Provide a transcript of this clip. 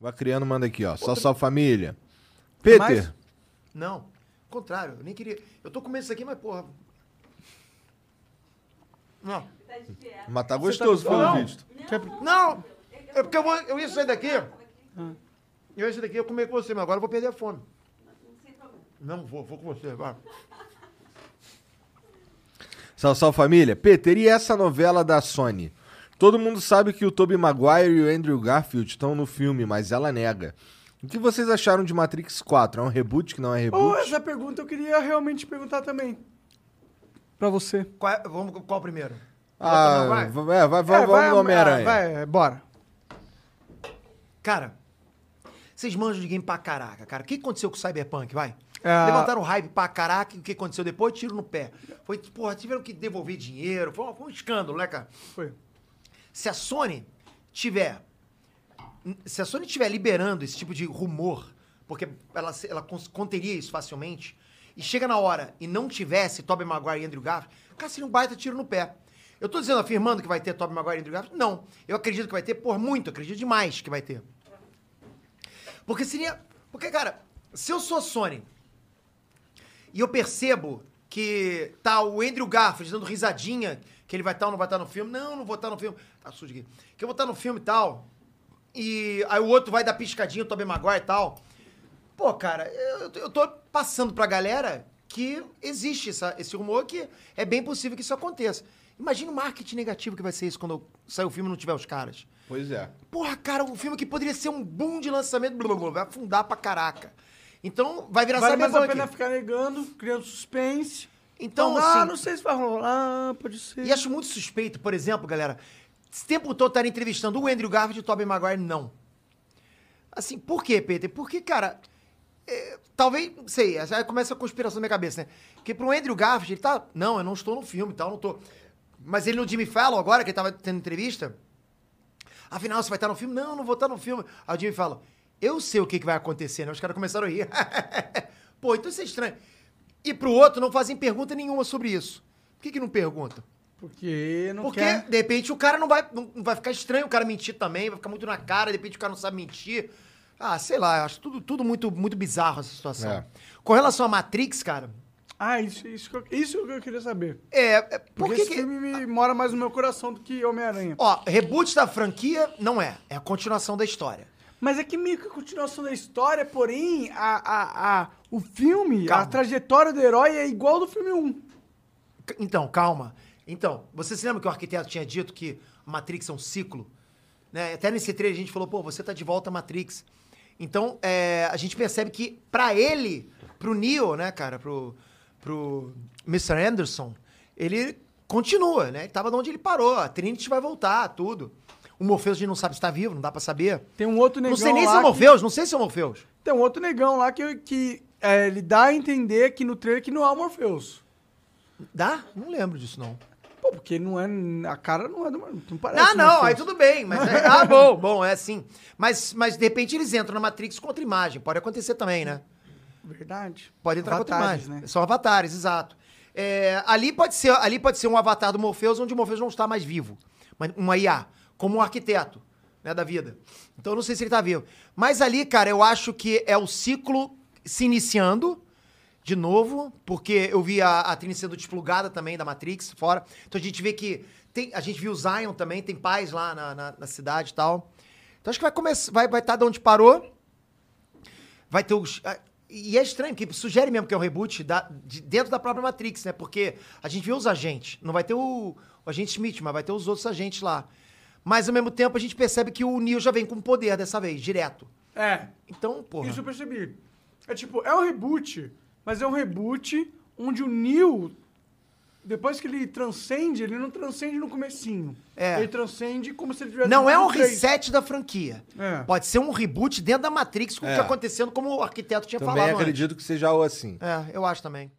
Vai criando, manda aqui, ó. Só só família. mais? Peter. Não. Contrário, eu nem queria. Eu tô comendo isso aqui, mas porra. Não. Mas tá gostoso, tá- pelo Não. visto. Não! É porque eu, vou, eu ia sair daqui. Eu ia sair daqui e ia comer com você, mas agora eu vou perder a fome. Não, vou, vou com você, vai. Salve, salve família. Peter, e essa novela da Sony? Todo mundo sabe que o Tobey Maguire e o Andrew Garfield estão no filme, mas ela nega. O que vocês acharam de Matrix 4? É um reboot que não é reboot? essa pergunta eu queria realmente perguntar também. Pra você. Qual, é- vamos, qual primeiro? Ah, Vai. é, vai, vai, É, vamos vai, no Homem-Aranha. Vai, bora. Cara, vocês manjam de game pra caraca, cara. O que aconteceu com o Cyberpunk, vai? É. Levantaram hype pra caraca e o que aconteceu depois? Tiro no pé. Foi, porra, tiveram que devolver dinheiro. Foi, um- foi um escândalo, né, cara? Foi. Se a Sony tiver. Se a Sony tiver liberando esse tipo de rumor, porque ela, ela conteria isso facilmente, e chega na hora e não tivesse Tobey Maguire e Andrew Garfield, cara, seria um baita tiro no pé. Eu tô dizendo, afirmando que vai ter Tobey Maguire e Andrew Garfield? Não. Eu acredito que vai ter, por muito, acredito demais que vai ter. Porque seria. Porque, cara, se eu sou Sony e eu percebo que tá o Andrew Garfield dando risadinha, que ele vai estar ou não vai estar no filme. Não, não vou estar no filme. Tá sujo aqui. Que eu vou estar no filme e tal. E aí o outro vai dar piscadinha, o Tobey Maguire e tal. Pô, cara, eu, eu tô passando pra galera que existe essa- esse rumor que é bem possível que isso aconteça. Imagina o marketing negativo que vai ser isso quando sair o filme e não tiver os caras. Pois é. Porra, cara, um filme que poderia ser um boom de lançamento, blá, blá, blá, vai afundar pra caraca. Então, vai virar Vale mais a pena ficar negando, criando suspense. Então, ah, assim- não sei se vai rolar, pode ser. E acho muito suspeito, por exemplo, galera, esse tempo todo estarem entrevistando o Andrew Garfield e o Tobey Maguire, não. Assim, por quê, Peter? Porque, cara, é, talvez, não sei, começa a conspiração na minha cabeça, né? Porque pro Andrew Garfield, ele tá, não, eu não estou no filme e tal, não tô. Mas ele no Jimmy Fallon agora, que ele tava tendo entrevista, afinal, você vai estar no filme? Não, não vou estar no filme. Aí o Jimmy Fallon, eu sei o que, que vai acontecer, né? Os caras começaram a rir. Pô, então isso é estranho. E pro outro, não fazem pergunta nenhuma sobre isso. Por que que não perguntam? Porque não Porque, quer. de repente, o cara não vai, não não vai ficar estranho o cara mentir também, vai ficar muito na cara, de repente o cara não sabe mentir. Ah, sei lá, eu acho tudo, tudo muito, muito bizarro essa situação. É. Com relação a Matrix, cara, Ah, isso, isso, que eu, isso que eu queria saber. é. é por Porque que esse que- filme me mora mais no meu coração do que Homem-Aranha. Ó, reboot da franquia não é. É a continuação da história. Mas é que meio que a continuação da história, porém, a, a, a, o filme, Calma. a trajetória do herói é igual do filme 1. C- Então, calma. Então, você se lembra que o arquiteto tinha dito que a Matrix é um ciclo? Né? Até nesse trailer a gente falou, pô, você tá de volta à Matrix. Então, é, a gente percebe que pra ele, pro Neo, né, cara, pro, pro Mr. Anderson, ele continua, né? Ele tava de onde ele parou. A Trinity vai voltar, tudo. O Morpheus a gente não sabe se tá vivo, não dá pra saber. Tem um outro negão Não sei nem se é o que- Morpheus, não sei se é o Morpheus. Tem um outro negão lá que, que é, ele dá a entender que no trailer que não é o Morpheus. Dá? Não lembro disso, não. Pô, porque não é. A cara não é do. Não parece. Ah, não, Morpheus. aí tudo bem. Mas é- ah, bom, bom, é assim. Mas, mas de repente eles entram na Matrix contra imagem. Pode acontecer também, né? Verdade. Pode entrar Avatares, contra imagem. né? São avatares, exato. É, ali, pode ser, ali pode ser um avatar do Morpheus onde o Morpheus não está mais vivo. Mas uma IA, como um arquiteto né, da vida. Então eu não sei se ele está vivo. Mas ali, cara, eu acho que é o ciclo se iniciando de novo, porque eu vi a, a Trinity sendo desplugada também da Matrix fora. Então a gente vê que. Tem, a gente viu o Zion também, tem paz lá na, na, na cidade e tal. Então acho que vai começar. Vai estar vai tá de onde parou. Vai ter os. E é estranho, porque sugere mesmo que é um reboot da- de- dentro da própria Matrix, né? Porque a gente vê os agentes. Não vai ter o, o agente Smith, mas vai ter os outros agentes lá. Mas ao mesmo tempo a gente percebe que o Neo já vem com poder dessa vez, direto. É. Então, porra. Isso eu percebi. É tipo, é um reboot, mas é um reboot onde o Neo, depois que ele transcende, ele não transcende no comecinho. É. Ele transcende como se ele tivesse... Não é um reset da franquia. É. Pode ser um reboot dentro da Matrix com o É. que acontecendo, como o arquiteto tinha Também falado acredito que seja o assim. antes. É, eu acho também.